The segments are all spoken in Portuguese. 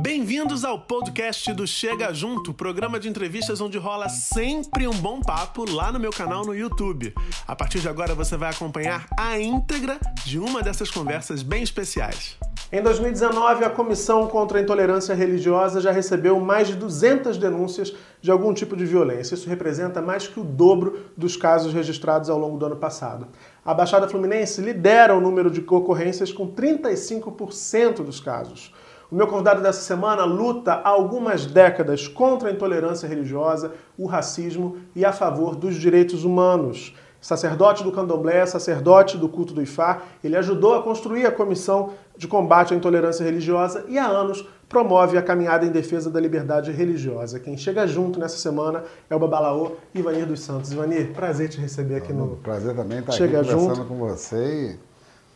Bem-vindos ao podcast do Chega Junto, programa de entrevistas onde rola sempre um bom papo lá no meu canal no YouTube. A partir de agora você vai acompanhar a íntegra de uma dessas conversas bem especiais. Em 2019, a Comissão contra a Intolerância Religiosa já recebeu mais de 200 denúncias de algum tipo de violência. Isso representa mais que o dobro dos casos registrados ao longo do ano passado. A Baixada Fluminense lidera o número de ocorrências com 35% dos casos. O meu convidado dessa semana luta há algumas décadas contra a intolerância religiosa, o racismo e a favor dos direitos humanos. Sacerdote do candomblé, sacerdote do culto do Ifá, ele ajudou a construir a Comissão de Combate à Intolerância Religiosa e há anos promove a caminhada em defesa da liberdade religiosa. Quem chega junto nessa semana é o Babalaô Ivanir dos Santos. Ivanir, prazer te receber aqui no Prazer também estar chega aqui conversando junto. com você e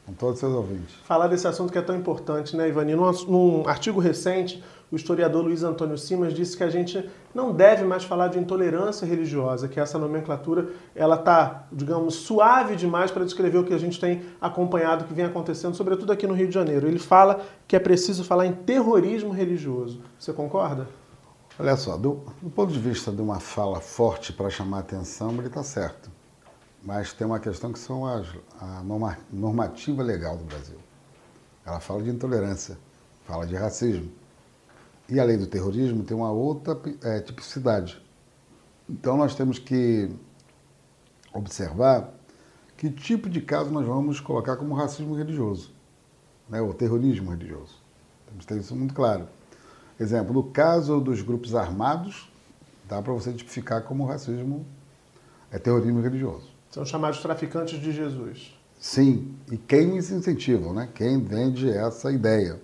com todos os seus ouvintes. falar desse assunto que é tão importante, né, Ivani? Num, num artigo recente, o historiador Luiz Antônio Simas disse que a gente não deve mais falar de intolerância religiosa, que essa nomenclatura ela tá, digamos, suave demais para descrever o que a gente tem acompanhado, que vem acontecendo, sobretudo aqui no Rio de Janeiro. Ele fala que é preciso falar em terrorismo religioso. Você concorda? Olha só, do, do ponto de vista de uma fala forte para chamar atenção, ele está certo. Mas tem uma questão que são as, a norma- normativa legal do Brasil. Ela fala de intolerância, fala de racismo. E a lei do terrorismo tem uma outra eh, tipicidade. Então nós temos que observar que tipo de caso nós vamos colocar como racismo religioso, né, ou terrorismo religioso. Temos que ter isso muito claro. Exemplo, no caso dos grupos armados, dá para você tipificar como racismo, é terrorismo religioso. São chamados traficantes de Jesus. Sim, e quem os incentivam, né? Quem vende essa ideia.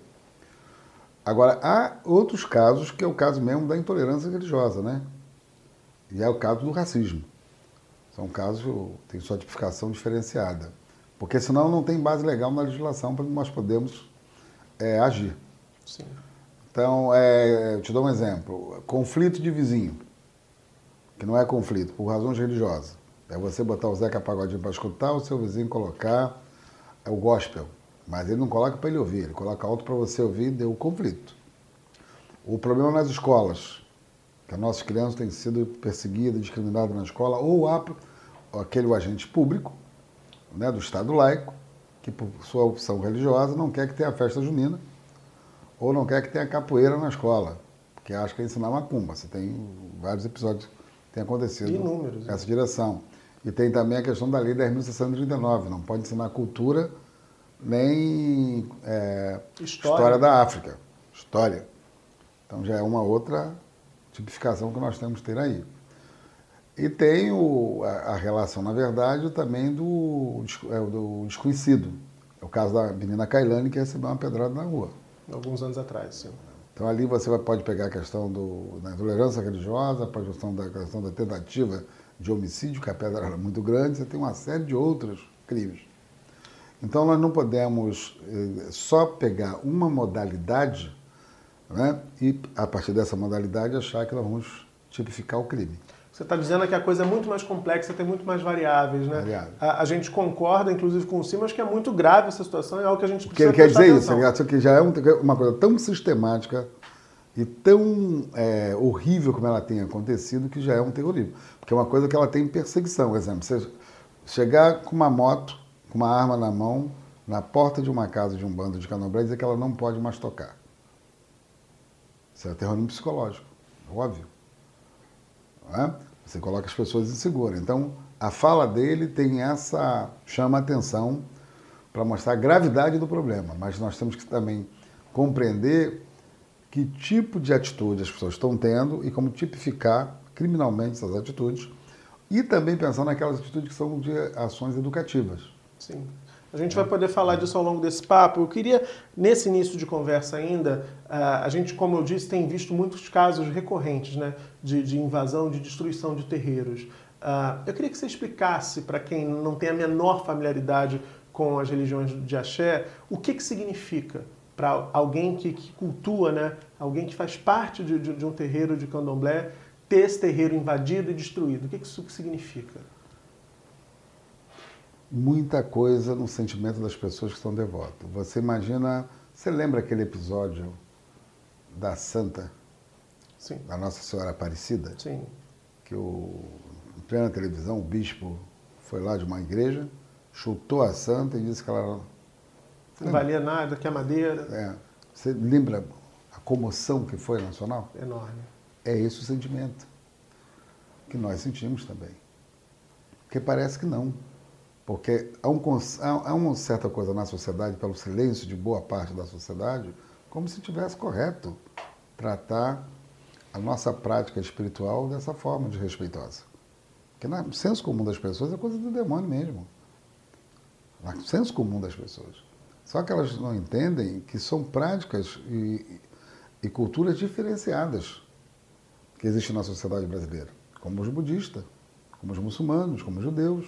Agora, há outros casos que é o caso mesmo da intolerância religiosa, né? E é o caso do racismo. São casos tem sua tipificação diferenciada. Porque senão não tem base legal na legislação para nós podermos é, agir. Sim. Então, é, eu te dou um exemplo. Conflito de vizinho, que não é conflito, por razões religiosas. É você botar o Zeca Pagodinho para escutar, o seu vizinho colocar é o gospel. Mas ele não coloca para ele ouvir, ele coloca alto para você ouvir e deu o conflito. O problema nas escolas, que as nossas crianças têm sido perseguidas, discriminadas na escola, ou há aquele agente público né, do Estado laico, que por sua opção religiosa não quer que tenha festa junina, ou não quer que tenha capoeira na escola, porque acha que é ensinar macumba. Você tem vários episódios que têm acontecido Inúmeros, né? nessa direção. E tem também a questão da lei 10.639, não pode ensinar cultura nem é, História. história da África. História. Então já é uma outra tipificação que nós temos que ter aí. E tem o- a, a relação, na verdade, também do, é, do desconhecido. É o caso da menina Kailane que recebeu uma pedrada na rua. Alguns anos atrás, sim. Então ali você pode pegar a questão do, da intolerância religiosa, a questão da, questão da tentativa de homicídio, que a pedra era muito grande, você tem uma série de outros crimes. Então nós não podemos eh, só pegar uma modalidade né, e, a partir dessa modalidade, achar que nós vamos tipificar o crime. Você está dizendo que a coisa é muito mais complexa, tem muito mais variáveis, né? Variáveis. A, a gente concorda, inclusive, com o Simas, que é muito grave essa situação, é algo que a gente que precisa ele quer dizer isso, atenção. isso que já é um- uma coisa tão sistemática e tão é, horrível como ela tem acontecido que já é um terrorismo. Porque é uma coisa que ela tem perseguição. Por exemplo, você chegar com uma moto, com uma arma na mão, na porta de uma casa de um bando de candomblé e dizer que ela não pode mais tocar. Isso é terrorismo psicológico, óbvio. É? Você coloca as pessoas inseguras. Então, a fala dele tem essa. chama atenção para mostrar a gravidade do problema. Mas nós temos que também compreender que tipo de atitude as pessoas estão tendo e como tipificar criminalmente essas atitudes. E também pensar naquelas atitudes que são de ações educativas. Sim. A gente vai poder falar disso ao longo desse papo. Eu queria, nesse início de conversa ainda, ah, a gente, como eu disse, tem visto muitos casos recorrentes né, de, de invasão, de destruição de terreiros. Ah, eu queria que você explicasse, para quem não tem a menor familiaridade com as religiões de axé, o que, que significa para alguém que, que cultua, né, alguém que faz parte de, de- de um terreiro de candomblé, ter esse terreiro invadido e destruído. O que, que isso significa? muita coisa no sentimento das pessoas que estão devotas. Você imagina, você lembra aquele episódio da Santa, Sim. da Nossa Senhora Aparecida, Sim. que o, em plena televisão o bispo foi lá de uma igreja, chutou a Santa e disse que ela Não valia nada, que a madeira. É, você lembra a comoção que foi nacional? Enorme. É esse o sentimento que nós sentimos também. Porque parece que não. Porque há, um, há, uma certa coisa na sociedade, pelo silêncio de boa parte da sociedade, como se tivesse correto tratar a nossa prática espiritual dessa forma de respeitosa. Porque no senso comum das pessoas é coisa do demônio mesmo. No senso comum das pessoas. Só que elas não entendem que são práticas e, e culturas diferenciadas que existem na sociedade brasileira, como os budistas, como os muçulmanos, como os judeus.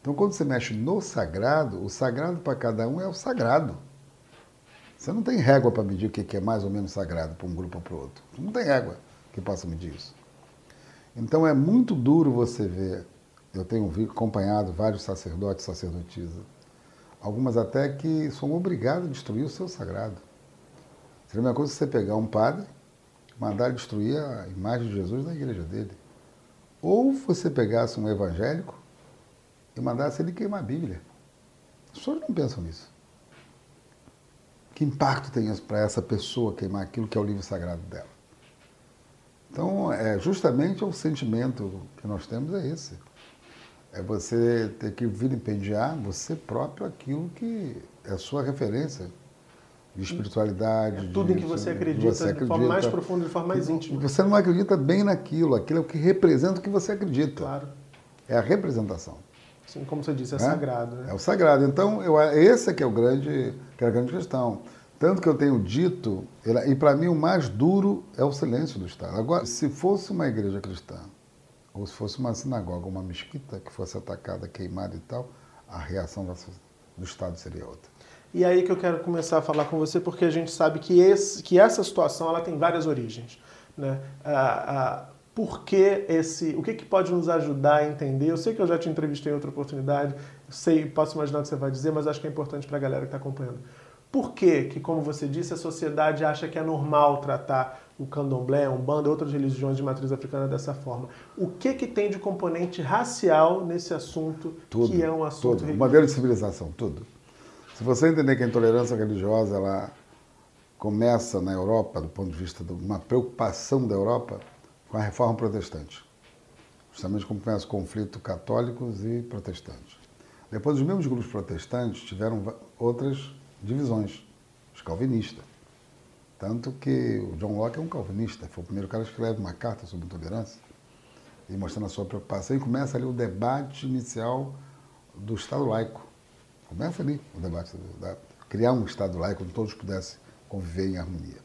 Então, quando você mexe no sagrado, o sagrado para cada um é o sagrado. Você não tem régua para medir o que é mais ou menos sagrado para um grupo ou para o outro. Não tem régua que possa medir isso. Então, é muito duro você ver. Eu tenho acompanhado vários sacerdotes sacerdotisas algumas até que são obrigadas a destruir o seu sagrado. Seria a mesma coisa você pegar um padre, mandar destruir a imagem de Jesus na igreja dele. Ou você pegasse um evangélico e mandasse ele queimar a Bíblia. As pessoas não pensam nisso. Que impacto tem isso para essa pessoa queimar aquilo que é o livro sagrado dela? Então, é, justamente o sentimento que nós temos é esse. É você ter que vilipendiar você próprio aquilo que é a sua referência de espiritualidade. É tudo de, em que você acredita, você acredita de forma mais profunda, de forma mais íntima. Você não acredita bem naquilo, aquilo é o que representa o que você acredita. Claro. É a representação. Sim, como você disse, é, é? sagrado. Né? É o sagrado. Então, eu, esse é que é, o grande, que é a grande questão. Tanto que eu tenho dito, e para mim o mais duro é o silêncio do Estado. Agora, se fosse uma igreja cristã ou se fosse uma sinagoga, uma mesquita que fosse atacada, queimada e tal, a reação do Estado seria outra. E aí que eu quero começar a falar com você, porque a gente sabe que, esse, que essa situação ela tem várias origens. Né? Ah, ah, por que esse. O que, que pode nos ajudar a entender? Eu sei que eu já te entrevistei em outra oportunidade, sei, posso imaginar o que você vai dizer, mas acho que é importante para a galera que está acompanhando. Por que, que, como você disse, a sociedade acha que é normal tratar o candomblé, a umbanda e outras religiões de matriz africana dessa forma? O que, que tem de componente racial nesse assunto, tudo, que é um assunto tudo. Uma grande civilização, tudo. Se você entender que a intolerância religiosa ela começa na Europa, do ponto de vista de uma preocupação da Europa, com a reforma protestante. Justamente como começa o conflito católicos e protestantes. Depois, os mesmos grupos protestantes tiveram outras divisões, os calvinistas. Tanto que o John Locke é um calvinista, foi o primeiro cara que escreve uma carta sobre intolerância e mostrando a sua preocupação. E começa ali o debate inicial do Estado laico. Começa ali o debate, da, criar um Estado laico onde todos pudessem conviver em harmonia.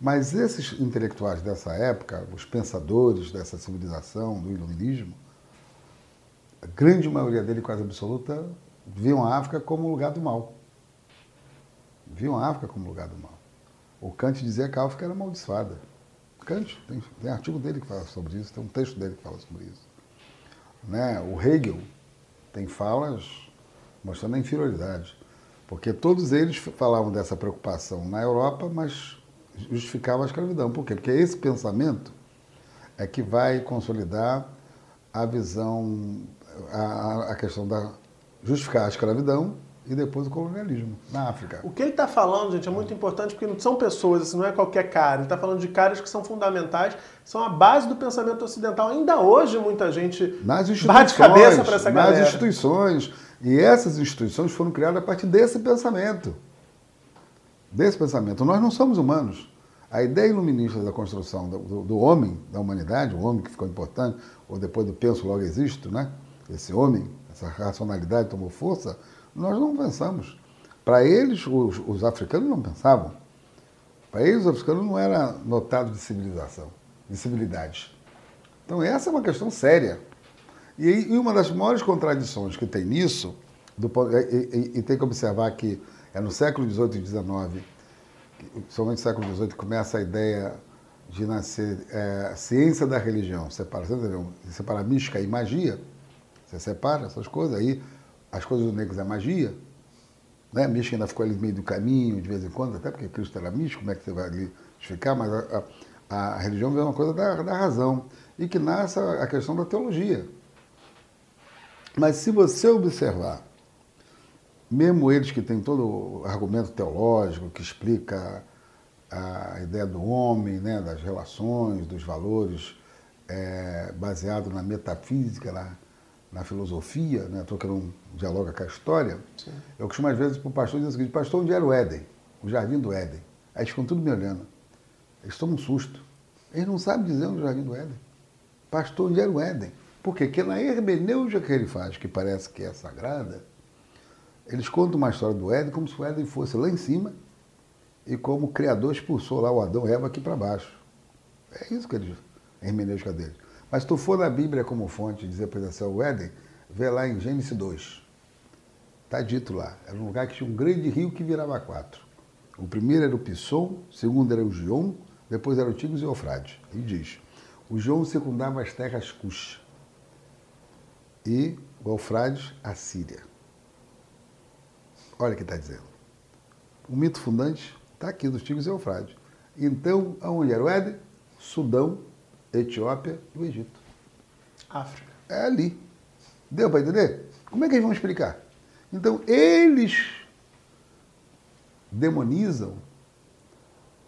Mas esses intelectuais dessa época, os pensadores dessa civilização, do iluminismo, a grande maioria dele, quase absoluta, viam a África como lugar do mal viam a África como lugar do mal. O Kant dizia que a África era amaldiçoada. Kant, tem, tem artigo dele que fala sobre isso, tem um texto dele que fala sobre isso. Né? O Hegel tem falas mostrando a inferioridade, porque todos eles falavam dessa preocupação na Europa, mas justificavam a escravidão. Por quê? Porque esse pensamento é que vai consolidar a visão, a, a questão da justificar a escravidão e depois o colonialismo na África. O que ele está falando, gente, é muito importante porque não são pessoas, assim, não é qualquer cara. Ele está falando de caras que são fundamentais, são a base do pensamento ocidental. Ainda hoje muita gente nas bate cabeça para essa galera. Nas instituições. E essas instituições foram criadas a partir desse pensamento. Desse pensamento. Nós não somos humanos. A ideia iluminista da construção do, do, homem, da humanidade, o homem que ficou importante, ou depois do penso logo existo, né? Esse homem, essa racionalidade tomou força, nós não pensamos. Para eles, os, os, africanos não pensavam. Para eles, os africanos não era notado de civilização, de civilidade. Então, essa é uma questão séria. E, e uma das maiores contradições que tem nisso, do, e, e, e, tem que observar que é no século XVIII e XIX, somente no século XVIII, começa a ideia de nascer é, ciência da religião, separação, separar mística e magia. Você separa essas coisas, aí as coisas do negros é magia, Né? Mística ainda ficou ali no meio do caminho, de vez em quando, até porque Cristo era místico, como é que você vai ali explicar? Mas a, a, a religião é uma coisa da, da razão. E que nasce a questão da teologia. Mas se você observar, mesmo eles que têm todo o argumento teológico que explica a ideia do homem, né, das relações, dos valores, é, baseado na metafísica, na, na filosofia, né, estou querendo dialogar com a história, Sim. eu costumo às vezes para o pastor dizer o seguinte, pastor, onde era o Éden? O jardim do Éden. Aí eles ficam tudo me olhando. Eles tomam um susto. Eles não sabem dizer onde é o jardim do Éden. Pastor, onde era o Éden? Por quê? Porque na hermenêutica que ele faz, que parece que é sagrada, eles contam uma história do Éden como se o Éden fosse lá em cima e como o Criador expulsou lá o Adão e Eva aqui para baixo. É isso que eles, a hermenêutica deles. Mas se tu for na Bíblia como fonte dizer para é o Éden, vê lá em Gênesis 2. Está dito lá. Era um lugar que tinha um grande rio que virava quatro. O primeiro era o Pisson, o segundo era o Gion, depois era o Tigres e o Eufrate. E diz, o Gion secundava as terras Cush e o Eufrades a Síria. Olha o que está dizendo. O mito fundante está aqui dos Tigres e Eufrades. Então, aonde era o Éden? Sudão, Etiópia e o Egito. África. É ali. Deu para entender? Como é que eles vão explicar? Então, eles demonizam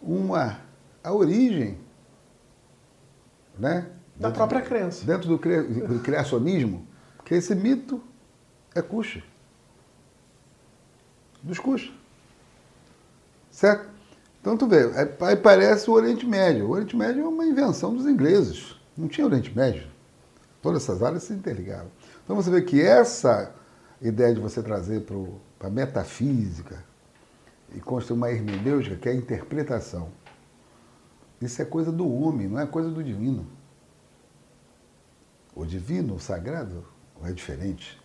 uma, a origem né? da dentro, própria crença. Dentro do, do criacionismo, que esse mito é Cuxa. Dos Cuxa. Certo? Então tu vê, aí parece o Oriente Médio. O Oriente Médio é uma invenção dos ingleses. Não tinha Oriente Médio. Todas essas áreas se interligavam. Então você vê que essa ideia de você trazer para a metafísica e construir uma hermenêutica, que é a interpretação, isso é coisa do homem, não é coisa do divino. O divino, o sagrado, é diferente.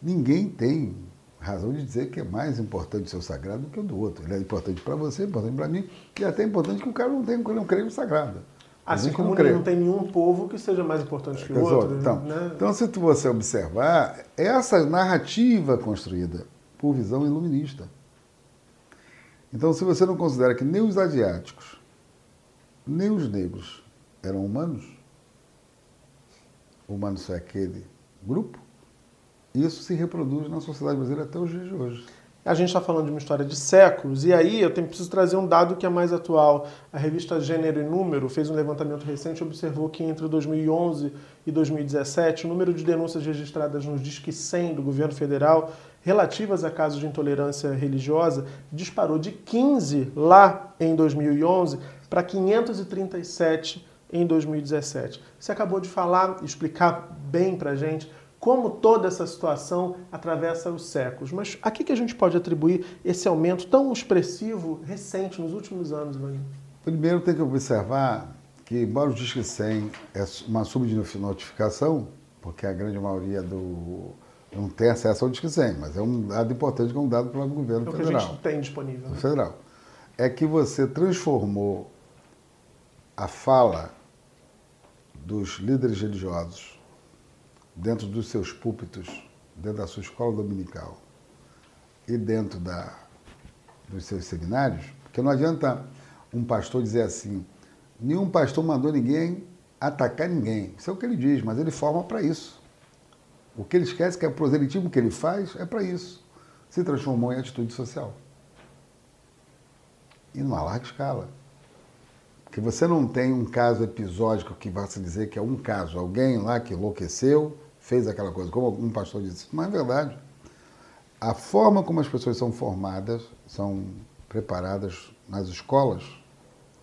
Ninguém tem razão de dizer que é mais importante o seu sagrado do que o do outro. Ele é importante para você, é importante para mim, e é até importante que o cara não tenha, não creia no sagrado. Assim como não, não, tem nenhum povo que seja mais importante que o outro. Então, né? então, se você observar, essa narrativa construída por visão iluminista. Então, se você não considera que nem os asiáticos, nem os negros eram humanos, humanos só é aquele grupo, isso se reproduz na sociedade brasileira até os dias de hoje. A gente está falando de uma história de séculos, e aí eu tenho, preciso trazer um dado que é mais atual. A revista Gênero e Número fez um levantamento recente e observou que entre 2011 e 2017, o número de denúncias registradas nos Disque 100 do governo federal relativas a casos de intolerância religiosa disparou de 15 lá em 2011 para 537 em 2017. Você acabou de falar, explicar bem para a gente como toda essa situação atravessa os séculos. Mas a que, que a gente pode atribuir esse aumento tão expressivo, recente, nos últimos anos, Ivanildo? Primeiro tem que observar que, embora o Disque 100 é uma subnotificação, porque a grande maioria do não tem acesso ao Disque 100, mas é um dado importante que é um dado pelo governo é o federal. que a gente tem disponível. Né? Federal. É que você transformou a fala dos líderes religiosos dentro dos seus púlpitos, dentro da sua escola dominical e dentro da, dos seus seminários, porque não adianta um pastor dizer assim, nenhum pastor mandou ninguém atacar ninguém. Isso é o que ele diz, mas ele forma para isso. O que ele esquece que é o proselitismo que ele faz é para isso. Se transformou em atitude social. E numa larga escala. Porque você não tem um caso episódico que vá se dizer que é um caso, alguém lá que enlouqueceu, fez aquela coisa, como um pastor disse, não é verdade. A forma como as pessoas são formadas, são preparadas nas escolas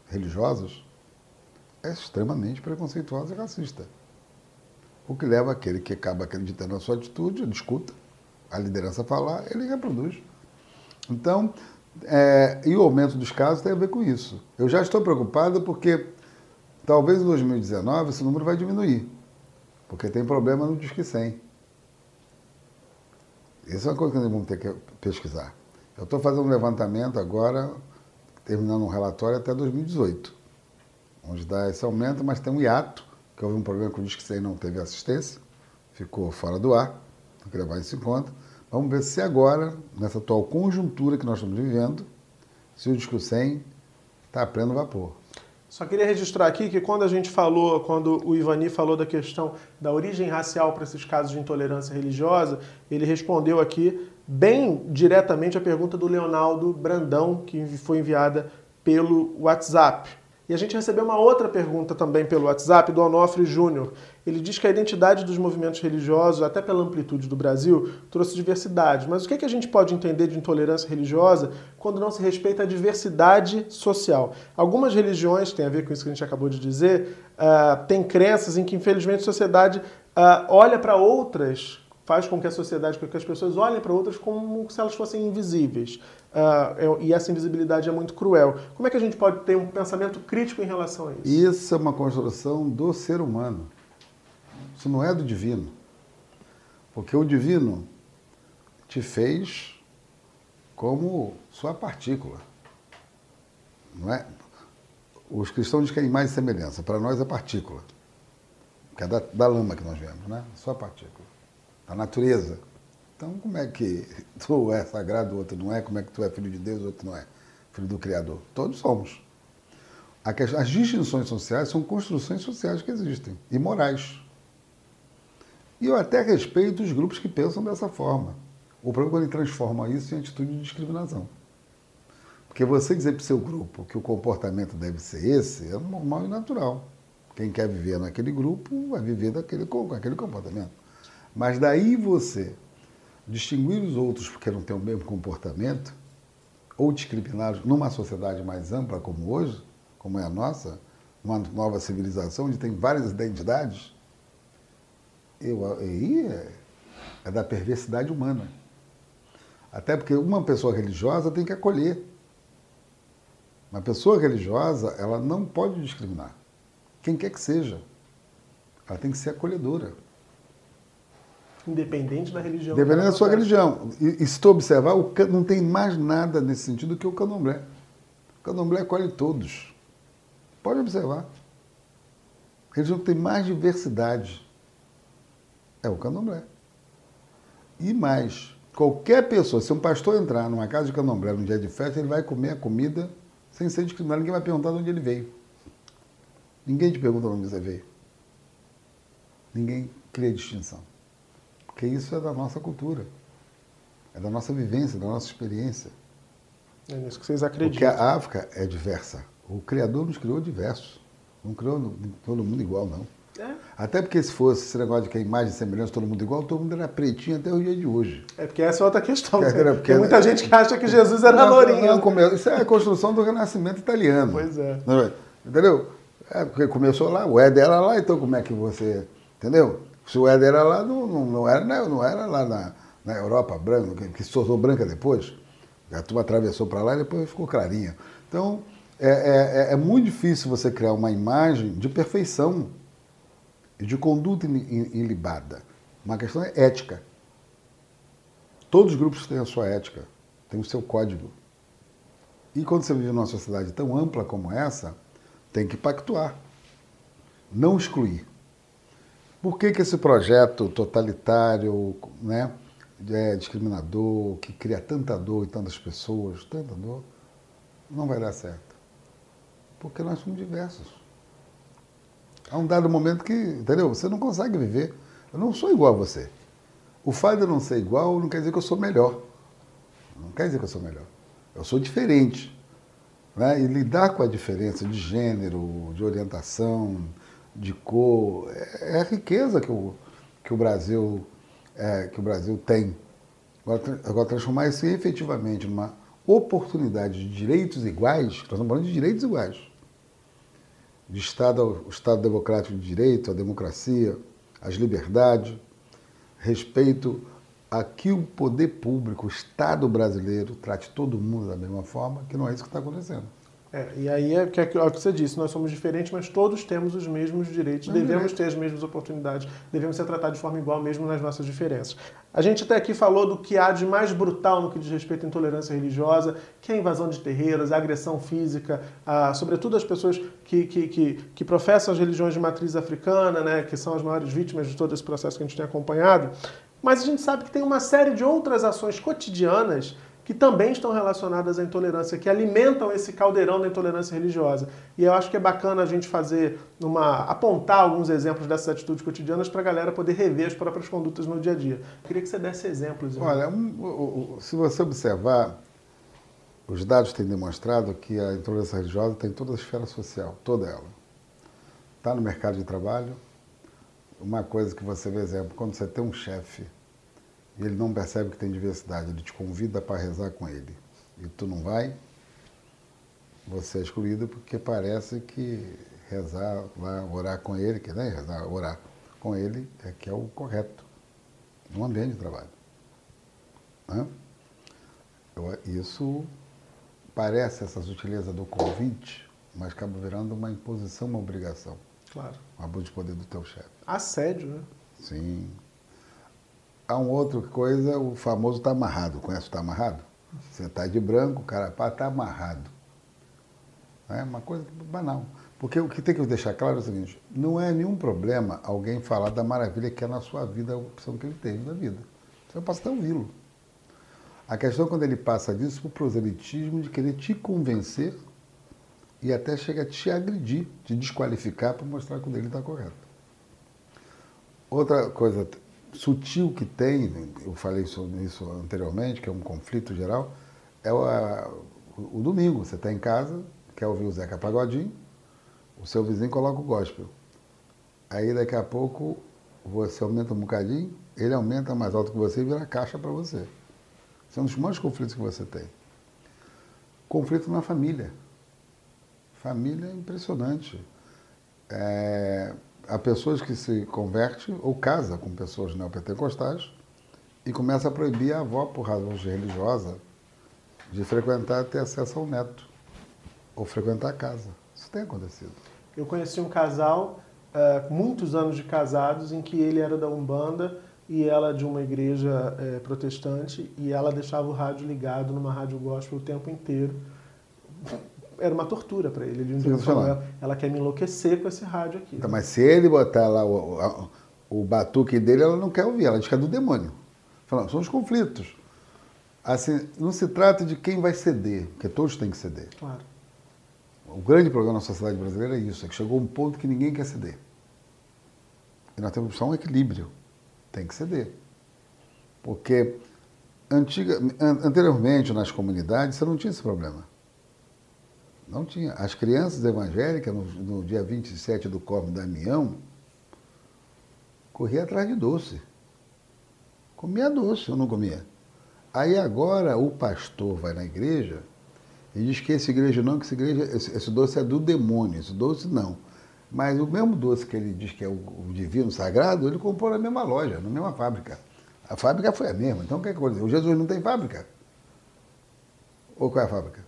religiosas, é extremamente preconceituosa e racista. O que leva aquele que acaba acreditando na sua atitude, discuta, a liderança falar, ele reproduz. Então, é, e o aumento dos casos tem a ver com isso. Eu já estou preocupado porque talvez em 2019 esse número vai diminuir. Porque tem problema no Disque 100. Isso é uma coisa que nós vamos ter que pesquisar. Eu estou fazendo um levantamento agora, terminando um relatório até 2018, onde dá esse aumento, mas tem um hiato, que houve um problema com o Disque 100 não teve assistência, ficou fora do ar, tem que levar isso em conta. Vamos ver se agora, nessa atual conjuntura que nós estamos vivendo, se o disco 100 está a pleno vapor. Só queria registrar aqui que quando a gente falou, quando o Ivani falou da questão da origem racial para esses casos de intolerância religiosa, ele respondeu aqui bem diretamente a pergunta do Leonardo Brandão, que foi enviada pelo WhatsApp. E a gente recebeu uma outra pergunta também pelo WhatsApp do Onofre Júnior. Ele diz que a identidade dos movimentos religiosos, até pela amplitude do Brasil, trouxe diversidade. Mas o que, é que a gente pode entender de intolerância religiosa quando não se respeita a diversidade social? Algumas religiões, tem a ver com isso que a gente acabou de dizer, uh, têm crenças em que, infelizmente, a sociedade uh, olha para outras faz com que a sociedade, com que as pessoas olhem para outras como se elas fossem invisíveis. Uh, e essa invisibilidade é muito cruel. Como é que a gente pode ter um pensamento crítico em relação a isso? Isso é uma construção do ser humano. Isso não é do divino. Porque o divino te fez como sua partícula. Não é? Os cristãos dizem que é e semelhança. Para nós é partícula. Que é da, da lama que nós vemos, né? Só partícula da natureza. Então, como é que tu é sagrado, o outro não é? Como é que tu é filho de Deus, o outro não é? Filho do Criador. Todos somos. As distinções sociais são construções sociais que existem e morais. E eu até respeito os grupos que pensam dessa forma. O problema é quando ele transforma isso em atitude de discriminação. Porque você dizer para o seu grupo que o comportamento deve ser esse é normal e natural. Quem quer viver naquele grupo vai viver daquele, com aquele comportamento. Mas daí você distinguir os outros porque não têm o mesmo comportamento, ou discriminá-los numa sociedade mais ampla como hoje, como é a nossa, uma nova civilização onde tem várias identidades, eu, aí é, é da perversidade humana. Até porque uma pessoa religiosa tem que acolher. Uma pessoa religiosa, ela não pode discriminar. Quem quer que seja. Ela tem que ser acolhedora. Independente da religião. Independente da sua religião. E, e se tu observar, o, não tem mais nada nesse sentido que o candomblé. O candomblé acolhe todos. Pode observar. A religião tem mais diversidade. É o candomblé. E mais, qualquer pessoa, se um pastor entrar numa casa de candomblé num dia de festa, ele vai comer a comida sem ser discriminado. Ninguém vai perguntar de onde ele veio. Ninguém te pergunta de onde você veio. Ninguém cria distinção. Porque isso é da nossa cultura, é da nossa vivência, da nossa experiência. É nisso que vocês acreditam. Porque a África é diversa. O Criador nos criou diversos. Não criou todo mundo igual, não. Até porque se fosse esse negócio de que a imagem e semelhança todo mundo igual, todo mundo era pretinho até o dia de hoje. É porque essa é outra questão. É, né? Tem muita gente que acha que Jesus era não, lourinho. Não, isso é a construção do renascimento italiano. Pois é. é entendeu? É, porque começou lá, o Éder era lá, então como é que você. Entendeu? Se o Éder era lá, não, não, não, era, não era lá na, na Europa, branco, que, se tornou branca depois. A turma atravessou para lá e depois ficou clarinha. Então, é, é, é, é, muito difícil você criar uma imagem de perfeição de conduta ilibada. Uma questão é ética. Todos os grupos têm a sua ética, têm o seu código. E quando você vive numa sociedade tão ampla como essa, tem que pactuar, não excluir. Por que, que esse projeto totalitário, né, é, discriminador, que cria tanta dor em tantas pessoas, tanta dor, não vai dar certo? Porque nós somos diversos. Há um dado momento que, entendeu? Você não consegue viver. Eu não sou igual a você. O fato de eu não ser igual não quer dizer que eu sou melhor. Não quer dizer que eu sou melhor. Eu sou diferente. Né? E lidar com a diferença de gênero, de orientação, de cor, é, é a riqueza que o, que o Brasil é, que o Brasil tem. Agora, agora transformar isso efetivamente numa oportunidade de direitos iguais, nós estamos falando de direitos iguais, de Estado, o Estado democrático de direito, a democracia, as liberdades, respeito a que o poder público, o Estado brasileiro, trate todo mundo da mesma forma, que não é isso que está acontecendo. É, e aí é, que é, é o que você disse, nós somos diferentes, mas todos temos os mesmos direitos, devemos ter as mesmas oportunidades, devemos ser tratados de forma igual mesmo nas nossas diferenças. A gente até aqui falou do que há de mais brutal no que diz respeito à intolerância religiosa, que é a invasão de terreiros, a agressão física, a, sobretudo as pessoas que, que, que, que, professam as religiões de matriz africana, né, que são as maiores vítimas de todo esse processo que a gente tem acompanhado. Mas a gente sabe que tem uma série de outras ações cotidianas que também estão relacionadas à intolerância, que alimentam esse caldeirão da intolerância religiosa. E eu acho que é bacana a gente fazer uma apontar alguns exemplos dessas atitudes cotidianas para a galera poder rever as próprias condutas no dia a dia. Eu queria que você desse exemplos. Olha, um, se você observar, os dados têm demonstrado que a intolerância religiosa tem toda a esfera social, toda ela. Está no mercado de trabalho. Uma coisa que você vê, exemplo, quando você tem um chefe e ele não percebe que tem diversidade, ele te convida para rezar com ele e tu não vai, você é excluído porque parece que rezar lá, orar com ele, que né, rezar, orar com ele é que é o correto no ambiente de trabalho. Né? Isso parece essa sutileza do convite, mas acaba virando uma imposição, uma obrigação. Claro. Um abuso de poder do teu chefe. Assédio, né? Sim. Há uma outra coisa, o famoso está amarrado. Conhece o está amarrado? Você está de branco, o cara está amarrado. É uma coisa banal. Porque o que tem que deixar claro é o seguinte: não é nenhum problema alguém falar da maravilha que é na sua vida a opção que ele teve na vida. Você pode até ouvi-lo. A questão é quando ele passa disso para o proselitismo de querer te convencer e até chega a te agredir, te desqualificar para mostrar que o dele está correto. Outra coisa sutil que tem, eu falei sobre isso anteriormente, que é um conflito geral, é o, a, o domingo. Você está em casa, quer ouvir o Zeca Pagodinho, o seu vizinho coloca o gospel. Aí daqui a pouco você aumenta um bocadinho, ele aumenta mais alto que você e vira caixa para você. São é um dos maiores conflitos que você tem. Conflito na família. Família é impressionante. É, há pessoas que se convertem ou casam com pessoas neopentecostais e começa a proibir a avó, por razão religiosa, de frequentar ter acesso ao neto ou frequentar a casa. Isso tem acontecido. Eu conheci um casal, uh, muitos anos de casados, em que ele era da Umbanda e ela de uma igreja uh, protestante e ela deixava o rádio ligado numa rádio gospel o tempo inteiro era uma tortura para ele. Ele Sim, falou, ela, ela quer me enlouquecer com esse rádio aqui. Então, mas se ele botar lá o, o, o batuque dele, ela não quer ouvir, ela diz que é do demônio. Falando, são os conflitos. Assim, não se trata de quem vai ceder, porque todos têm que ceder. Claro. O grande problema na sociedade brasileira é isso, é que chegou um ponto que ninguém quer ceder. E nós temos só um equilíbrio. Tem que ceder. Porque antiga, anteriormente nas comunidades você não tinha esse problema. Não tinha. As crianças evangélicas, no, no dia 27 do Corme Damião, corria atrás de doce. Comia doce, eu não comia. Aí agora o pastor vai na igreja e diz que essa igreja não, que essa igreja, esse, esse doce é do demônio, esse doce não. Mas o mesmo doce que ele diz que é o, o divino sagrado, ele comprou na mesma loja, na mesma fábrica. A fábrica foi a mesma. Então o que é que O Jesus não tem fábrica? Ou qual é a fábrica?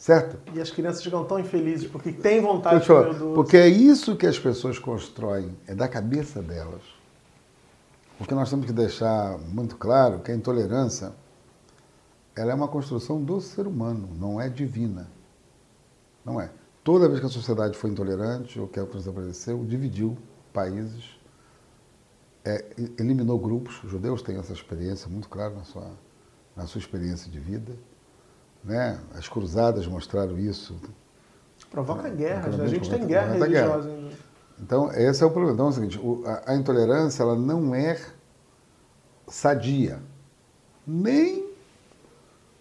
Certo? E as crianças ficam tão infelizes porque têm vontade de comer doce. Porque é isso que as pessoas constroem, é da cabeça delas. Porque nós temos que deixar muito claro que a intolerância ela é uma construção do ser humano, não é divina. Não é. Toda vez que a sociedade foi intolerante ou que a coisa apareceu, dividiu países, é, eliminou grupos. Os judeus têm essa experiência muito clara na sua, na sua experiência de vida. Né? As cruzadas mostraram isso. Provoca né? guerras, a gente tem guerra religiosa. Guerra. Então, esse é o problema. Então, é o seguinte, a, a intolerância ela não é sadia. Nem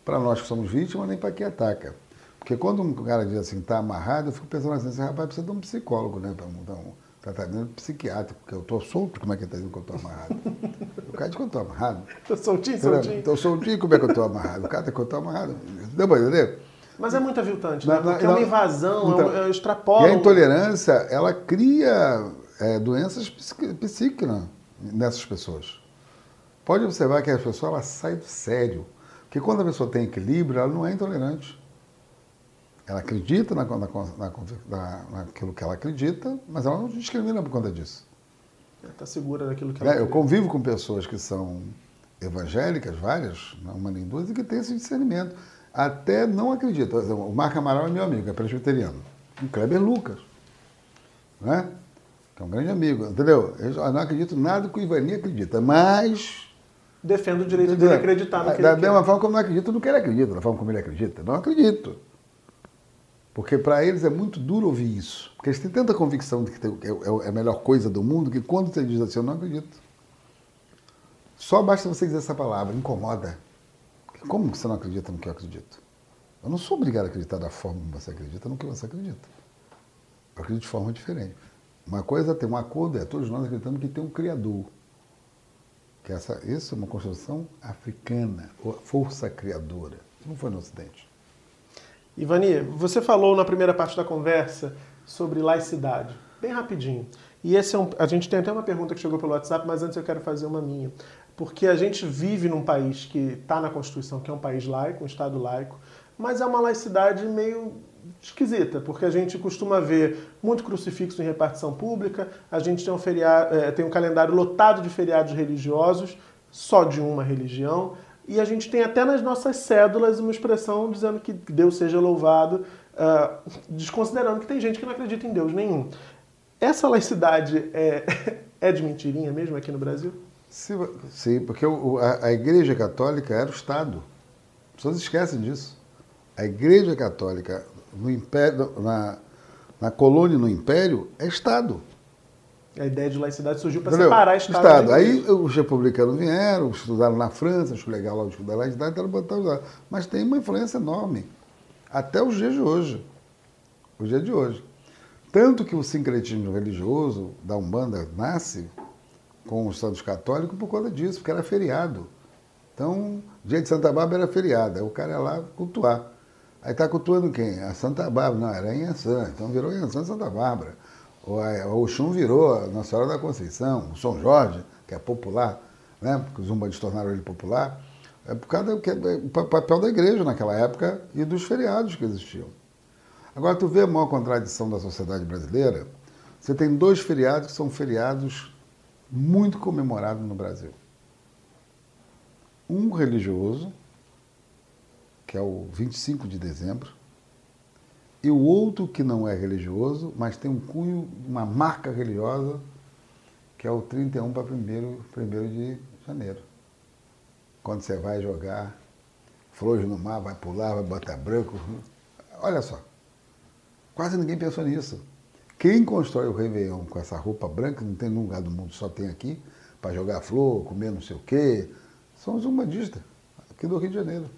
para nós que somos vítimas, nem para quem ataca. Porque quando um cara diz assim, está amarrado, eu fico pensando assim, esse rapaz precisa de um psicólogo, né? Para mudar um tratamento psiquiátrico, porque eu estou solto, como é que está dizendo que eu estou amarrado? O cara diz que eu estou amarrado. Estou soltinho, soltinho. Estou soltinho, como é que eu estou amarrado? O cara diz que eu estou amarrado. Deu para entender? Mas é muito aviltante, né? Porque é uma invasão, então, é um, é extrapola. E a intolerância, ela cria é, doenças psíquicas nessas pessoas. Pode observar que a pessoa ela sai do sério. Porque quando a pessoa tem equilíbrio, ela não é intolerante. Ela acredita na, na, na, naquilo que ela acredita, mas ela não discrimina por conta disso. Está segura daquilo que ela é, Eu convivo com pessoas que são evangélicas, várias, não uma nem duas, e que têm esse discernimento. Até não acreditam. O Marco Amaral é meu amigo, é presbiteriano. O Kleber Lucas. Né? que é um grande amigo, entendeu? Eu não acredito nada que o Ivani acredita, mas. Defendo o direito dele acreditar no que Da ele mesma quer. forma como eu não acredito no que ele acredita, da forma como ele acredita. Não acredito. Porque para eles é muito duro ouvir isso. Porque eles têm tanta convicção de que tem- é é a melhor coisa do mundo que quando você diz assim, eu não acredito. Só basta você dizer essa palavra, incomoda. Como você não acredita no que eu acredito? Eu não sou obrigado a acreditar da forma como você acredita no que você acredita. Eu acredito de forma diferente. Uma coisa é ter um acordo, é todos nós acreditamos que tem um Criador. Que essa, isso é uma construção africana, força criadora. Isso não foi no Ocidente. Ivani, você falou na primeira parte da conversa sobre laicidade, bem rapidinho. E esse é um, a gente tem até uma pergunta que chegou pelo WhatsApp, mas antes eu quero fazer uma minha. Porque a gente vive num país que está na Constituição, que é um país laico, um Estado laico, mas é uma laicidade meio esquisita, porque a gente costuma ver muito crucifixo em repartição pública, a gente tem um, feriado, eh, tem um calendário lotado de feriados religiosos, só de uma religião, e a gente tem até nas nossas cédulas uma expressão dizendo que Deus seja louvado, ah, desconsiderando que tem gente que não acredita em Deus nenhum. Essa laicidade é, é de mentirinha mesmo aqui no Brasil? Sim, sim, porque a, a Igreja Católica era o Estado. As pessoas esquecem disso. A Igreja Católica no império, na, na colônia no Império é Estado. A ideia de laicidade surgiu para separar Estado. Estado. Aí os republicanos vieram, estudaram na França, acho legal lá estudar lá, então botaram lá. Mas tem uma influência enorme. Até os dias de hoje. Os dias de hoje. Tanto que o sincretismo religioso da Umbanda nasce com os santos católicos por conta disso, porque era feriado. Então, dia de Santa Bárbara era feriado, aí o cara ia lá cultuar. Aí está cultuando quem? A Santa Bárbara, não, era Inhansã, então virou Inhansã Santa Bárbara. O, o Oxum virou Nossa Senhora da Conceição, o São Jorge, que é popular, né? porque os umbandes tornaram ele popular, é por causa do que- do pa- papel da igreja naquela época e dos feriados que existiam. Agora, tu vê a maior contradição da sociedade brasileira? Você tem dois feriados que são feriados muito comemorados no Brasil. Um religioso, que é o 25 de dezembro, e o outro que não é religioso, mas tem um cunho, uma marca religiosa, que é o 31 para 1 de janeiro. Quando você vai jogar flores no mar, vai pular, vai botar branco. Olha só, quase ninguém pensou nisso. Quem constrói o Réveillon com essa roupa branca, não tem nenhum lugar do mundo, só tem aqui, para jogar flor, comer não sei o quê, são os umbandistas, aqui do Rio de Janeiro,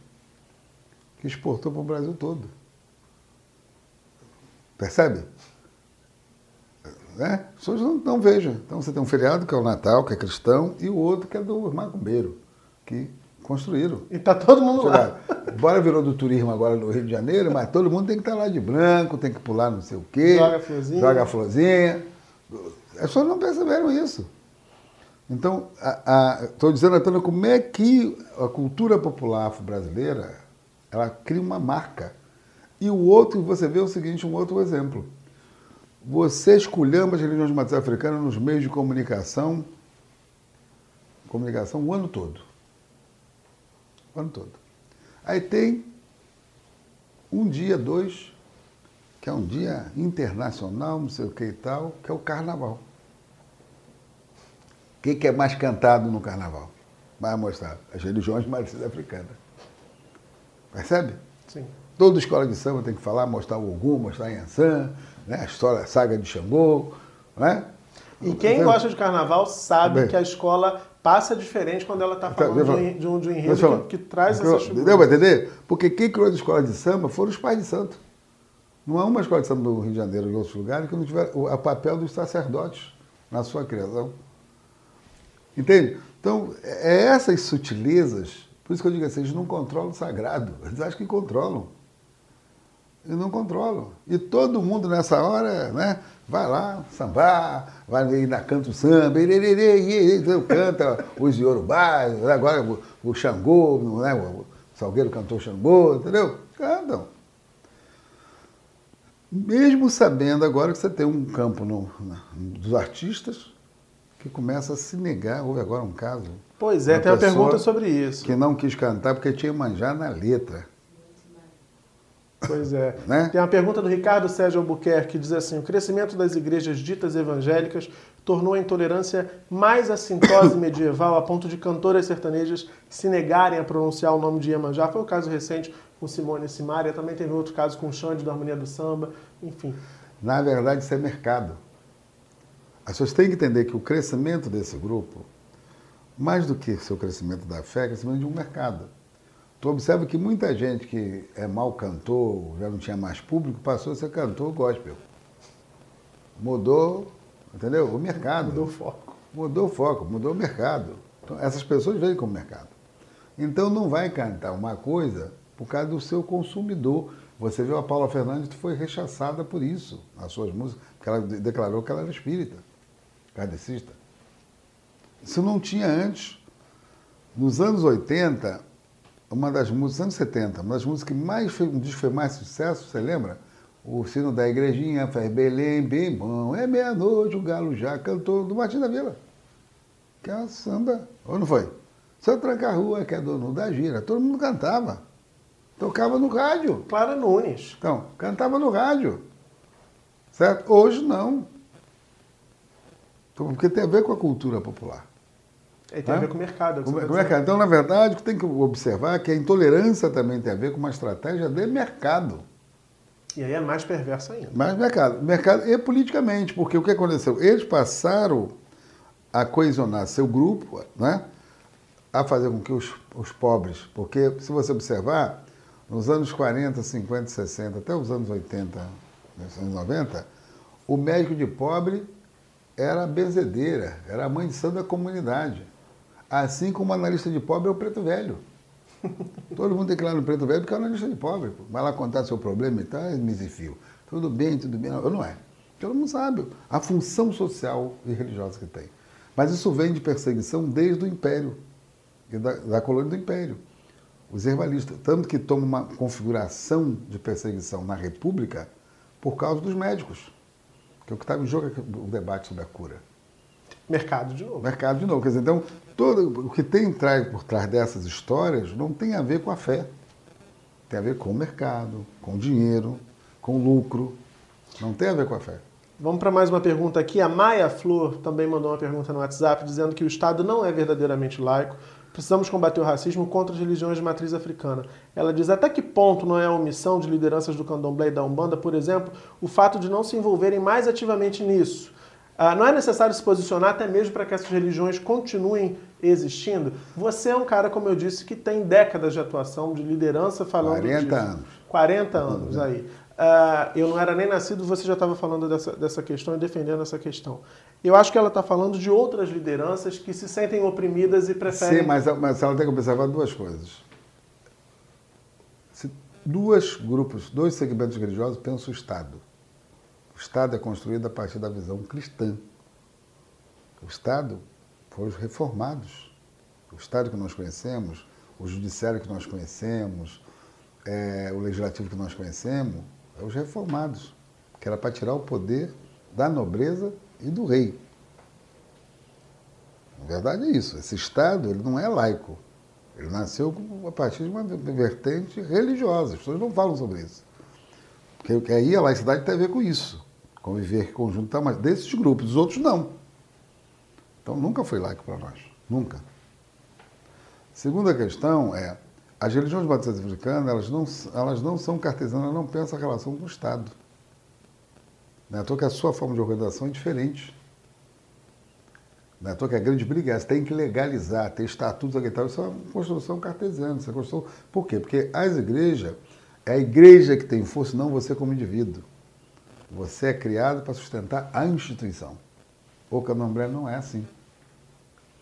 que exportou para o Brasil todo. Percebe? Né? As pessoas não, não vejam. Então você tem um feriado que é o Natal, que é cristão, e o outro que é do macumbeiro, que construíram. E tá todo mundo lá. Bora virou do turismo agora no Rio de Janeiro, mas todo mundo tem que estar lá de branco, tem que pular não sei o quê. Joga florzinha. Joga florzinha. As pessoas não perceberam isso. Então, estou dizendo, Antônio, como é que a cultura popular afro-brasileira ela cria uma marca. E o outro, você vê o seguinte, um outro exemplo. Você esculhamba as religiões matriz africana nos meios de comunicação, comunicação o ano todo. O ano todo. Aí tem um dia, dois, que é um dia internacional, não sei o que e tal, que é o carnaval. O que, que é mais cantado no carnaval? Vai mostrar as religiões matriz africana. Percebe? Sim. Toda escola de samba tem que falar, mostrar o Ogum, mostrar a Yansan, né? a história, a saga de Xangô, né? E quem Então, gosta de carnaval sabe Bem. que a escola passa diferente quando ela está Tá, falando eu de, um- de um, de um enredo eu que, que traz Deu- essas Deu para figuras. entender? Porque quem criou a escola de samba foram os pais de santo. Não há uma escola de samba do Rio de Janeiro e outros lugares que não tiver o papel dos sacerdotes na sua criação. Entende? Então, é essas sutilezas, por isso que eu digo assim, eles não controlam o sagrado. Eles acham que controlam. E não controlam. E todo mundo nessa hora, né? Vai lá, sambar, vai na canto samba, irerê, canta os iorubás, agora o, o Xangô, né? o Salgueiro cantou Xangô, entendeu? Cantam. Mesmo sabendo agora que você tem um campo no- dos artistas que começa a se negar. Houve agora um caso. Pois é, Uma tem uma pergunta sobre isso. Que não quis cantar porque tinha manjar na letra. Pois é. né? Tem uma pergunta do Ricardo Sérgio Albuquerque que diz assim: o crescimento das igrejas ditas evangélicas tornou a intolerância mais assintosa e medieval a ponto de cantoras sertanejas se negarem a pronunciar o nome de Iemanjá. Foi o caso recente com Simone e Simaria, também teve outro caso com Xande da Harmonia do Samba, enfim. Na verdade, isso é mercado. As pessoas têm que entender que o crescimento desse grupo, mais do que seu crescimento da fé, é crescimento de um mercado. Tu observa que muita gente que é mal cantor, já não tinha mais público, passou a ser cantor gospel. Mudou, entendeu? O mercado. Mudou o foco. Mudou o foco, mudou o mercado. Então, essas pessoas vêm com o mercado. Então não vai cantar uma coisa por causa do seu consumidor. Você viu a Paula Fernandes foi rechaçada por isso, nas suas músicas, porque ela declarou que ela era espírita, kardecista. Isso não tinha antes. Nos anos 80, uma das músicas, anos 70, uma das músicas que mais fez, um disco fez mais sucesso, você lembra? O sino da igrejinha faz Belém bem bom, é meia-noite, o galo já cantou do Martim da Vila. Que é uma samba, ou não foi? Seu Tranca-Rua, que é dono da gira, todo mundo cantava. Tocava no rádio. Clara Nunes. Então, cantava no rádio. Certo? Hoje não. Porque tem a ver com a cultura popular. E tem a ver com o mercado. É com, o mercado. Então, na verdade, o que tem que observar é que a intolerância também tem a ver com uma estratégia de mercado. E aí é mais perversa ainda. Mais mercado. Mercado e politicamente, porque o que aconteceu? Eles passaram a coesionar seu grupo, né? a fazer com que os, os pobres, porque se você observar, nos anos 40, 50, 60, até os anos 80, anos 90, o médico de pobre era a benzedeira, era a mãe de santo da comunidade. Assim como o analista de pobre é o preto velho. Todo mundo tem que ir lá no preto velho porque é o analista de pobre. Vai lá contar seu problema e tal, misifio. Tudo bem, tudo bem. Não, não é. Todo mundo sabe a função social e religiosa que tem. Mas isso vem de perseguição desde o Império, da, da colônia do Império os herbalistas, tanto que toma uma configuração de perseguição na República por causa dos médicos. Que é o que estava em jogo o debate sobre a cura. Mercado de novo. Mercado de novo. Quer dizer, então, todo, o que tem por trás dessas histórias não tem a ver com a fé. Tem a ver com o mercado, com o dinheiro, com o lucro. Não tem a ver com a fé. Vamos para mais uma pergunta aqui. A Maia Flor também mandou uma pergunta no WhatsApp dizendo que o Estado não é verdadeiramente laico, Precisamos combater o racismo contra as religiões de matriz africana. Ela diz até que ponto não é a omissão de lideranças do candomblé e da umbanda, por exemplo, o fato de não se envolverem mais ativamente nisso. Ah, não é necessário se posicionar até mesmo para que essas religiões continuem existindo? Você é um cara, como eu disse, que tem décadas de atuação, de liderança falando 40 disso. anos. 40 anos aí. Uh, eu não era nem nascido, você já estava falando dessa, dessa questão e defendendo essa questão. Eu acho que ela está falando de outras lideranças que se sentem oprimidas e preferem. Sim, mas, mas ela tem que observar duas coisas. Se dois grupos, dois segmentos religiosos pensam o Estado. Estado é construído a partir da visão cristã. O Estado foram os reformados. O Estado que nós conhecemos, o judiciário que nós conhecemos, é, o legislativo que nós conhecemos, é os reformados, que era para tirar o poder da nobreza e do rei. Na verdade é isso. Esse Estado ele não é laico. Ele nasceu a partir de uma vertente religiosa. As pessoas não falam sobre isso. Porque aí a laicidade tem a ver com isso. Conviver conjunto, mas desses grupos, os outros não. Então nunca foi laico para nós. Nunca. Segunda questão é, as religiões batistas africanas, elas não, elas não são cartesianas, não pensam a relação com o Estado. Não é à toa que a sua forma de organização é diferente. Não é à toa que a grande briga é tem que legalizar, ter estatutos, isso é uma construção cartesiana. É construção... Por quê? Porque as igrejas, é a igreja que tem força, não você como indivíduo. Você é criado para sustentar a instituição. O candomblé não é assim.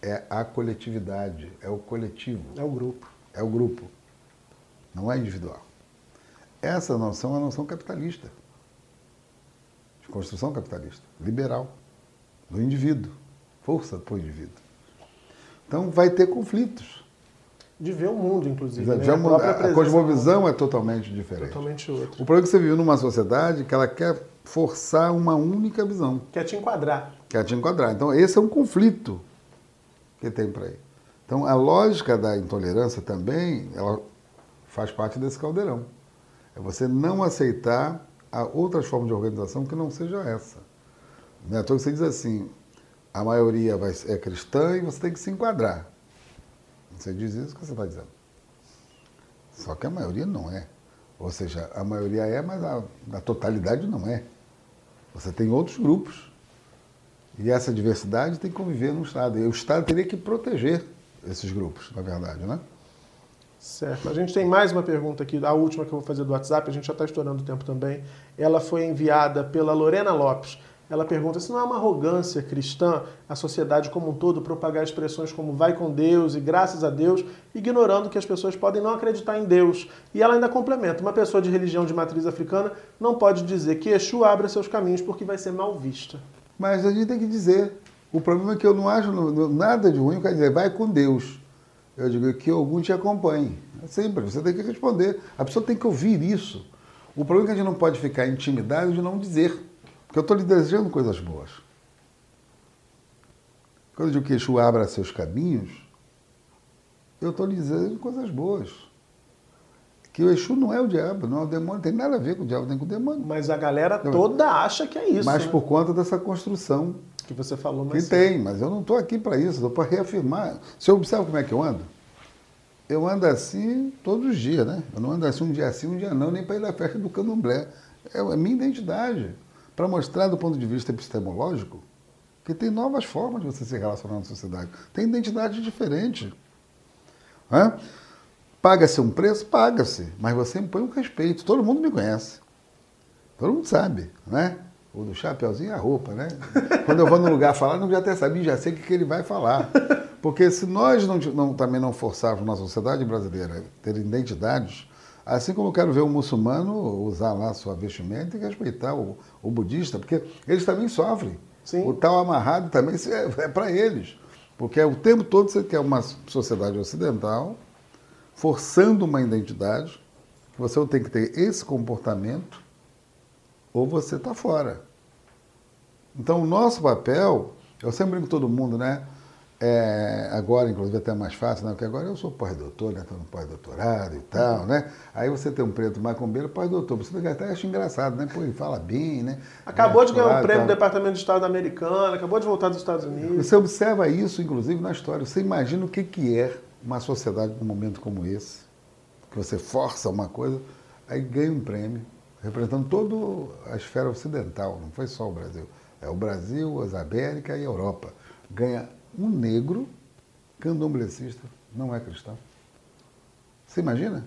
É a coletividade, é o coletivo. É o grupo é o grupo, não é individual. Essa noção é a noção capitalista, de construção capitalista, liberal, do indivíduo, força para o indivíduo. Então vai ter conflitos. De ver o mundo, inclusive. Né? A, a, cosmovisão é totalmente diferente. Totalmente outra. O problema é que você vive numa sociedade que ela quer forçar uma única visão. Quer te enquadrar. Quer te enquadrar. Então esse é um conflito que tem para aí. Então, a lógica da intolerância também, ela faz parte desse caldeirão. É você não aceitar outras formas de organização que não seja essa. Né? Então você diz assim, a maioria vai, é cristã e você tem que se enquadrar. Você diz isso que você está dizendo. Só que a maioria não é. Ou seja, a maioria é, mas a, a totalidade não é. Você tem outros grupos. E essa diversidade tem que conviver no Estado. E o Estado teria que proteger esses grupos, na verdade, né? Certo. A gente tem mais uma pergunta aqui, a última que eu vou fazer do WhatsApp, a gente já está estourando o tempo também. Ela foi enviada pela Lorena Lopes. Ela pergunta se não é uma arrogância cristã a sociedade como um todo propagar expressões como vai com Deus e graças a Deus, ignorando que as pessoas podem não acreditar em Deus. E ela ainda complementa: uma pessoa de religião de matriz africana não pode dizer que Exu abra seus caminhos porque vai ser mal vista. Mas a gente tem que dizer. O problema é que eu não acho nada de ruim, quer dizer, vai com Deus. Eu digo que algum te acompanhe. É simples, você tem que responder. A pessoa tem que ouvir isso. O problema é que a gente não pode ficar intimidado de não dizer. Porque eu estou lhe desejando coisas boas. Quando eu digo que Exu abra seus caminhos, eu estou lhe desejando coisas boas. Que o Exu não é o diabo, não é o demônio, não tem nada a ver com o diabo nem com o demônio. Mas a galera toda acha que é isso. Mas né? por conta dessa construção. Que você falou mais Que tem, mas eu não estou aqui para isso, estou para reafirmar. Você observa como é que eu ando? Eu ando assim todos os dias, né? Eu não ando assim um dia assim, um dia não, nem para ir na festa do candomblé. É a minha identidade para mostrar do ponto de vista epistemológico que tem novas formas de você se relacionar na sociedade. Tem identidade diferente. Paga-se um preço? Paga-se. Mas você impõe um respeito. Todo mundo me conhece. Todo mundo sabe, né? O do chapeuzinho e a roupa, né? Quando eu vou num lugar falar, não já até sabia, já sei o que, que ele vai falar. Porque se nós não, não, também não forçarmos na sociedade brasileira ter identidades, Assim como eu quero ver o muçulmano usar lá sua vestimenta e respeitar o, o budista, porque eles também sofrem. Sim. O tal amarrado também é, é para eles. Porque é o tempo todo você quer uma sociedade ocidental forçando uma identidade, que você tem que ter esse comportamento, ou você está fora. Então, o nosso papel, eu sempre brinco com todo mundo, né? É, agora, inclusive, até mais fácil, né? porque agora eu sou pós-doutor, né? Estou no pós-doutorado e tal, né? Aí você tem um preto macumbeiro, pós-doutor. Você até acha engraçado, né? Pô, ele fala bem, né? Acabou é, de ganhar um prêmio do Departamento de Estado americano, acabou de voltar dos Estados Unidos. Você observa isso, inclusive, na história. Você imagina o que, que é uma sociedade num momento como esse, que você força uma coisa, aí ganha um prêmio, representando toda a esfera ocidental, não foi só o Brasil. É o Brasil, as Américas e a Europa. Ganha um negro candomblessista não é cristão. Você imagina?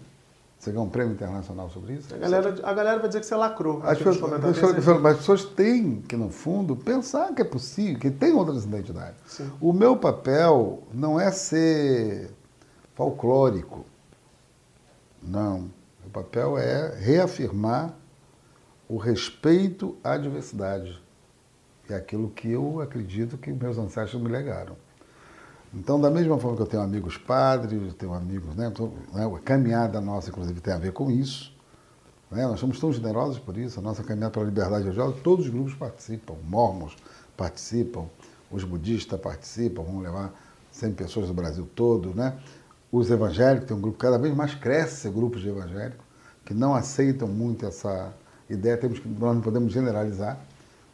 Você ganha um prêmio internacional sobre isso? A galera, a galera vai dizer que você lacrou. As pessoas, as pessoas, mas as pessoas têm que, no fundo, pensar que é possível, que tem outras identidades. Sim. O meu papel não é ser folclórico. Não. O papel é reafirmar o respeito à diversidade é aquilo que eu acredito que meus ancestros me legaram. Então, da mesma forma que eu tenho amigos padres, tenho amigos, né, né, a caminhada nossa, inclusive, tem a ver com isso. Né, nós somos tão generosos por isso, a nossa caminhada pela liberdade religiosa, todos os grupos participam, mormons participam, os budistas participam, vamos levar 100 pessoas do Brasil todo, né? Os evangélicos, tem um grupo, cada vez mais cresce grupos de evangélicos, que não aceitam muito essa ideia, temos que, nós não podemos generalizar,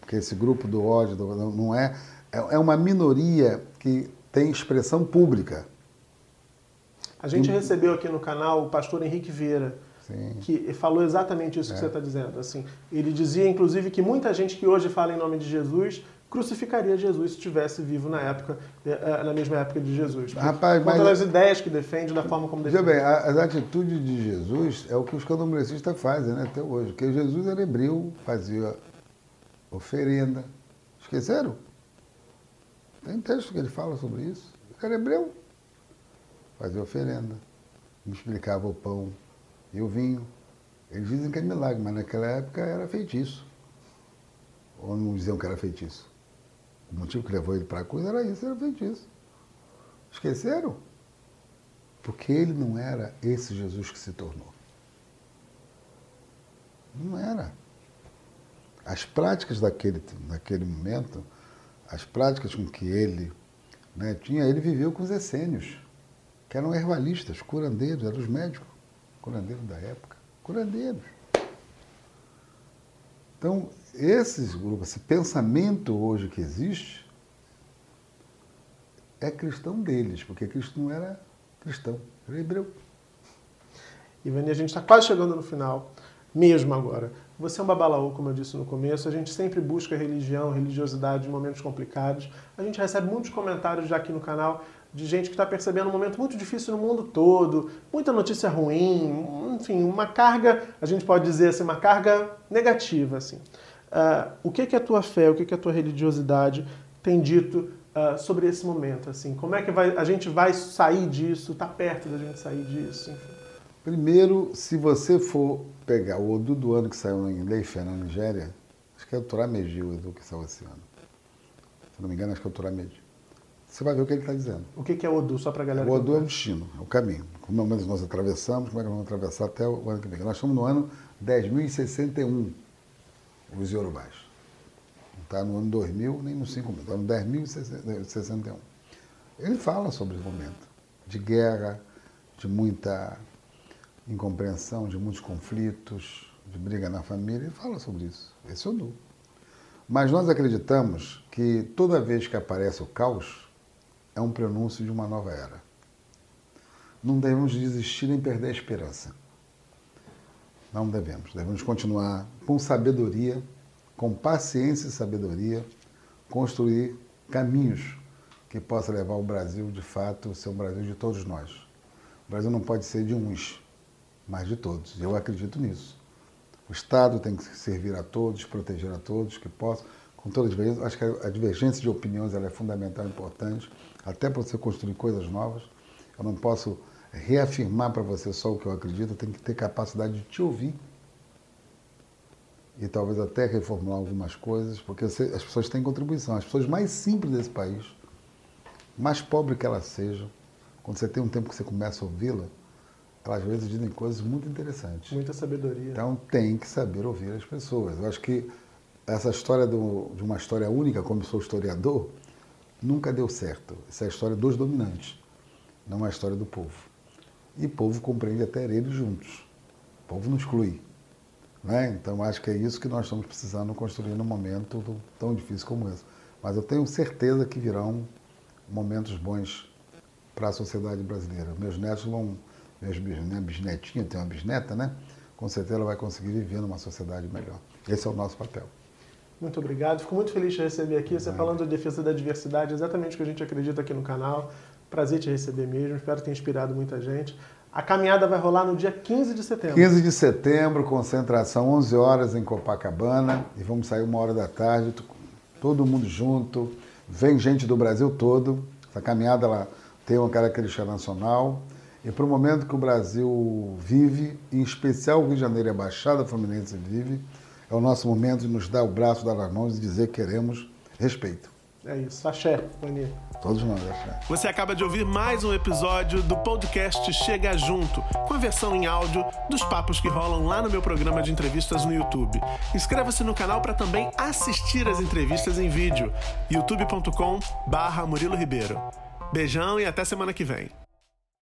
porque esse grupo do ódio não é, é, é uma minoria que tem expressão pública. A gente e... recebeu aqui no canal o pastor Henrique Vieira, Sim. que falou exatamente isso é. que você está dizendo. Assim, ele dizia, inclusive, que muita gente que hoje fala em nome de Jesus crucificaria Jesus se estivesse vivo na época, eh, eh, na mesma época de Jesus. Rapaz, mas as ideias que defende, da forma como defende. bem, as atitudes de Jesus é o que os candomblecistas fazem né, até hoje. Porque Jesus era hebreu, fazia oferenda. Esqueceram? Tem texto que ele fala sobre isso. Cara é hebreu. Fazia oferenda. Explicava o pão e o vinho. Eles dizem que é milagre, mas naquela época era feitiço. Ou não diziam que era feitiço. O motivo que levou ele para a cruz era isso, era feitiço. Esqueceram? Porque ele não era esse Jesus que se tornou. Não era as práticas daquele, daquele momento, as práticas com que ele né, tinha, ele viveu com os essênios, que eram herbalistas, curandeiros, eram os médicos, curandeiros da época, curandeiros. Então, esses grupos, esse pensamento hoje que existe, é cristão deles, porque Cristo não era cristão, era hebreu. Ivani, a gente está quase chegando no final, mesmo agora. Você é um babalaô, como eu disse no começo, a gente sempre busca religião, religiosidade em momentos complicados. A gente recebe muitos comentários já aqui no canal de gente que está percebendo um momento muito difícil no mundo todo, muita notícia ruim, enfim, uma carga, a gente pode dizer assim, uma carga negativa. Assim. Uh, o que, que a tua fé, o que, que a tua religiosidade tem dito uh, sobre esse momento? Assim? Como é que vai, a gente vai sair disso, está perto da gente sair disso? Enfim. Primeiro, se você for pegar o Odu do ano que saiu em Leifé, na Nigéria, acho que é o Turameji o Odu que saiu esse ano. Se não me engano, acho que é o Turameji. Você vai ver o que ele está dizendo. O que é Odu, só para a galera? O Odu é o destino, é o caminho. Como é que nós atravessamos, como é que nós vamos atravessar até o ano que vem. Nós estamos no ano 10.061, os Yorubás. Não está no ano 2000, nem no 5.000, está no 10.061. Ele fala sobre esse momento de guerra, de muita incompreensão, de muitos conflitos, de briga na família. Ele fala sobre isso. Esse o Odu. Mas nós acreditamos que toda vez que aparece o caos, é um prenúncio de uma nova era. Não devemos desistir nem perder a esperança. Não devemos. Devemos continuar com sabedoria, com paciência e sabedoria, construir caminhos que possam levar o Brasil, de fato, a ser um Brasil de todos nós. O Brasil não pode ser de uns, mas de todos. Eu acredito nisso. O Estado tem que servir a todos, proteger a todos, que possam, com toda a divergência. Acho que a divergência de opiniões é fundamental importante até para você construir coisas novas. Eu não posso reafirmar para você só o que eu acredito, eu tenho que ter capacidade de te ouvir e talvez até reformular algumas coisas, porque as pessoas têm contribuição. As pessoas mais simples desse país, mais pobre que elas sejam, quando você tem um tempo que você começa a ouvi-la, elas às vezes dizem coisas muito interessantes. Muita sabedoria. Então tem que saber ouvir as pessoas. Eu acho que essa história do, de uma história única, como sou historiador, nunca deu certo. Essa é a história dos dominantes, não é a história do povo. E o povo compreende até eles juntos. O povo não exclui. Né? Então, acho que é isso que nós estamos precisando construir num momento tão difícil como esse. Mas eu tenho certeza que virão momentos bons para a sociedade brasileira. Meus netos vão, minha bisnetinha, tem uma bisneta, né? Com certeza ela vai conseguir viver numa sociedade melhor. Esse é o nosso papel. Muito obrigado. Fico muito feliz de receber aqui. Você falando de defesa da diversidade, exatamente o que a gente acredita aqui no canal. Prazer te receber mesmo. Espero ter inspirado muita gente. A caminhada vai rolar no dia 15 de setembro. 15 de setembro, concentração 11 horas em Copacabana. E vamos sair uma hora da tarde, todo mundo junto. Vem gente do Brasil todo. Essa caminhada ela tem uma característica nacional. E para o momento que o Brasil vive, em especial o Rio de Janeiro e a Baixada Fluminense vive, é o nosso momento de nos dar o braço, dar as mãos e dizer que queremos respeito. É isso. Axé, Mania. Todos nós, axé. Você acaba de ouvir mais um episódio do podcast Chega Junto, com a versão em áudio dos papos que rolam lá no meu programa de entrevistas no YouTube. Inscreva-se no canal para também assistir as entrevistas em vídeo. youtube.com barra Murilo Ribeiro. Beijão e até semana que vem.